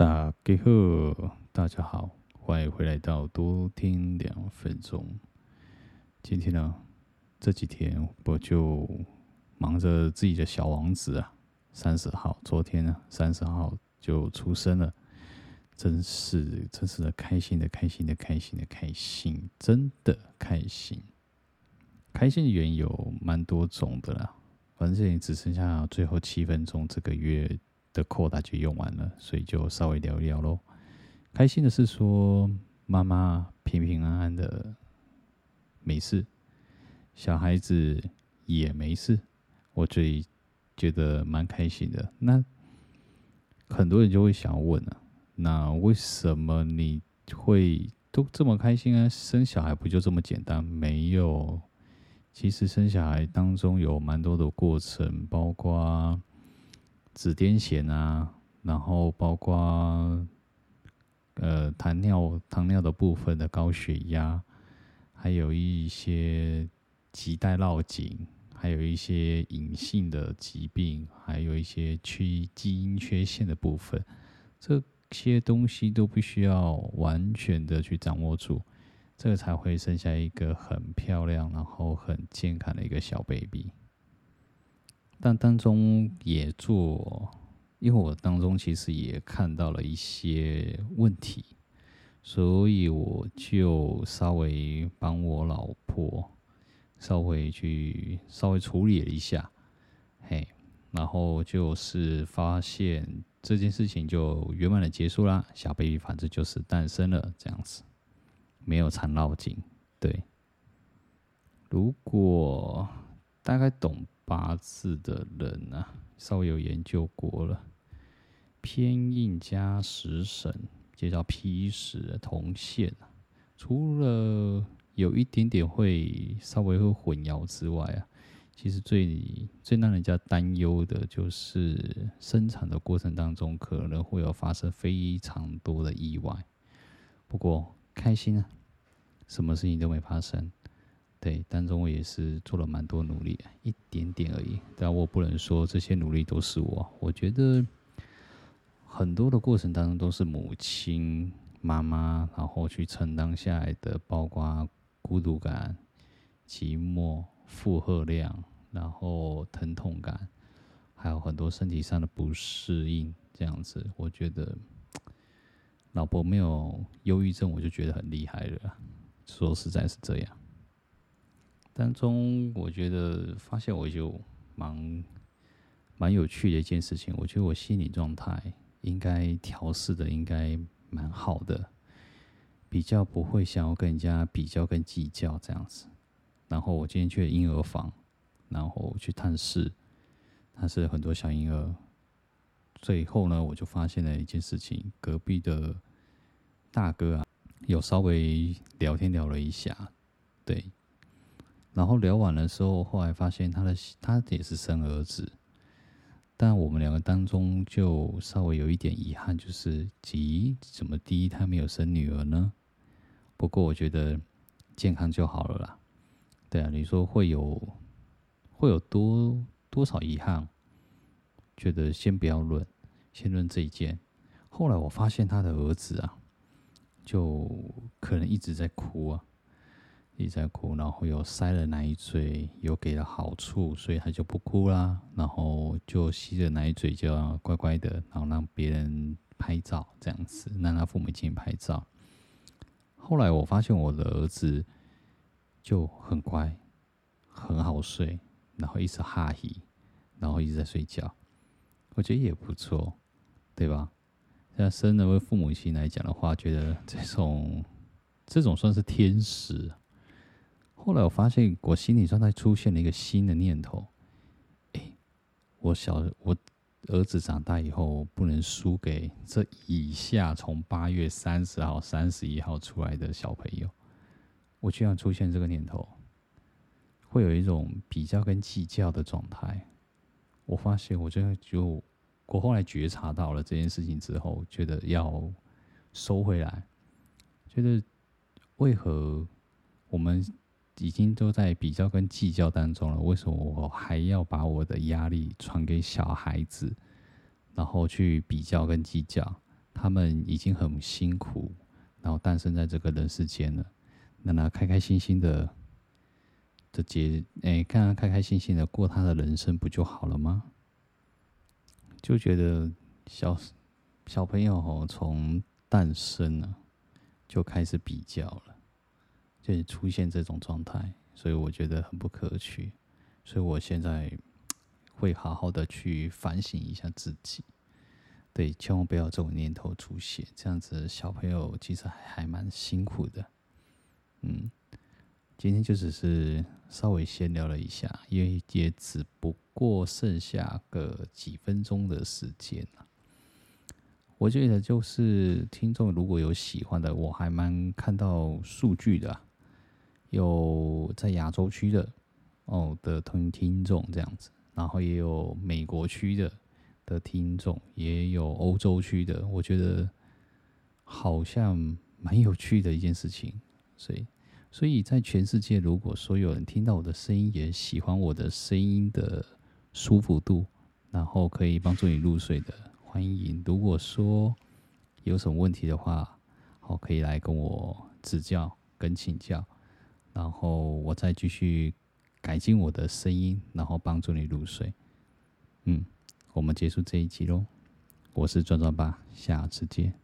大家好，大家好，欢迎回来到多听两分钟。今天呢，这几天我就忙着自己的小王子啊，三十号，昨天呢，三十号就出生了，真是真是的开心的开心的开心的开心，真的开心。开心的原因有蛮多种的啦，反正也只剩下最后七分钟，这个月的扣打就用完了，所以就稍微聊一聊喽。开心的是说，妈妈平平安安的没事，小孩子也没事，我最觉得蛮开心的。那很多人就会想问啊，那为什么你会都这么开心啊？生小孩不就这么简单？没有，其实生小孩当中有蛮多的过程，包括。子癫痫啊，然后包括呃糖尿糖尿的部分的高血压，还有一些脐带绕颈，还有一些隐性的疾病，还有一些缺基因缺陷的部分，这些东西都必须要完全的去掌握住，这个才会生下一个很漂亮，然后很健康的一个小 baby。但当中也做，因为我当中其实也看到了一些问题，所以我就稍微帮我老婆稍微去稍微处理了一下，嘿，然后就是发现这件事情就圆满的结束啦，小 baby 反正就是诞生了这样子，没有缠绕紧，对，如果大概懂。八字的人、啊，稍微有研究过了，偏印加食神，就叫批时同线。除了有一点点会稍微会混淆之外啊，其实最最让人家担忧的就是生产的过程当中可能会有发生非常多的意外。不过开心啊，什么事情都没发生。对，当中我也是做了蛮多努力，一点点而已。但我不能说这些努力都是我。我觉得很多的过程当中都是母亲、妈妈，然后去承担下来的，包括孤独感、寂寞、负荷量，然后疼痛感，还有很多身体上的不适应，这样子。我觉得老婆没有忧郁症，我就觉得很厉害了。说实在是这样。当中，我觉得发现我就蛮蛮有趣的一件事情。我觉得我心理状态应该调试的应该蛮好的，比较不会想要跟人家比较跟计较这样子。然后我今天去了婴儿房，然后去探视，探视很多小婴儿。最后呢，我就发现了一件事情：隔壁的大哥啊，有稍微聊天聊了一下，对。然后聊完的时候，后来发现他的他也是生儿子，但我们两个当中就稍微有一点遗憾，就是咦，怎么第一胎没有生女儿呢？不过我觉得健康就好了啦。对啊，你说会有会有多多少遗憾？觉得先不要论，先论这一件。后来我发现他的儿子啊，就可能一直在哭啊。一直在哭，然后又塞了奶嘴，又给了好处，所以他就不哭啦。然后就吸着奶嘴，就要乖乖的，然后让别人拍照，这样子让他父母亲拍照。后来我发现我的儿子就很乖，很好睡，然后一直哈气，然后一直在睡觉。我觉得也不错，对吧？像生了为父母亲来讲的话，觉得这种这种算是天使。后来我发现，我心理状态出现了一个新的念头：哎，我小我儿子长大以后，不能输给这以下从八月三十号、三十一号出来的小朋友。我居然出现这个念头，会有一种比较跟计较的状态。我发现，我真的就我后来觉察到了这件事情之后，觉得要收回来，觉得为何我们。已经都在比较跟计较当中了，为什么我还要把我的压力传给小孩子，然后去比较跟计较？他们已经很辛苦，然后诞生在这个人世间了，那他开开心心的的节，哎，看他开开心心的过他的人生，不就好了吗？就觉得小小朋友吼，从诞生了就开始比较了，出现这种状态，所以我觉得很不可取，所以我现在会好好的去反省一下自己。对，千万不要这种念头出现。这样子，小朋友其实还还蛮辛苦的。嗯，今天就只是稍微闲聊了一下，因为也只不过剩下个几分钟的时间了。我觉得就是听众如果有喜欢的，我还蛮看到数据的，有在亚洲区的哦的听听众这样子，然后也有美国区的。的听众也有欧洲区的，我觉得好像蛮有趣的一件事情。所以，所以在全世界，如果说有人听到我的声音，也喜欢我的声音的舒服度，然后可以帮助你入睡的，欢迎。如果说有什么问题的话，好，可以来跟我指教跟请教，然后我再继续改进我的声音，然后帮助你入睡。嗯。我们结束这一集喽，我是壮壮爸，下次见。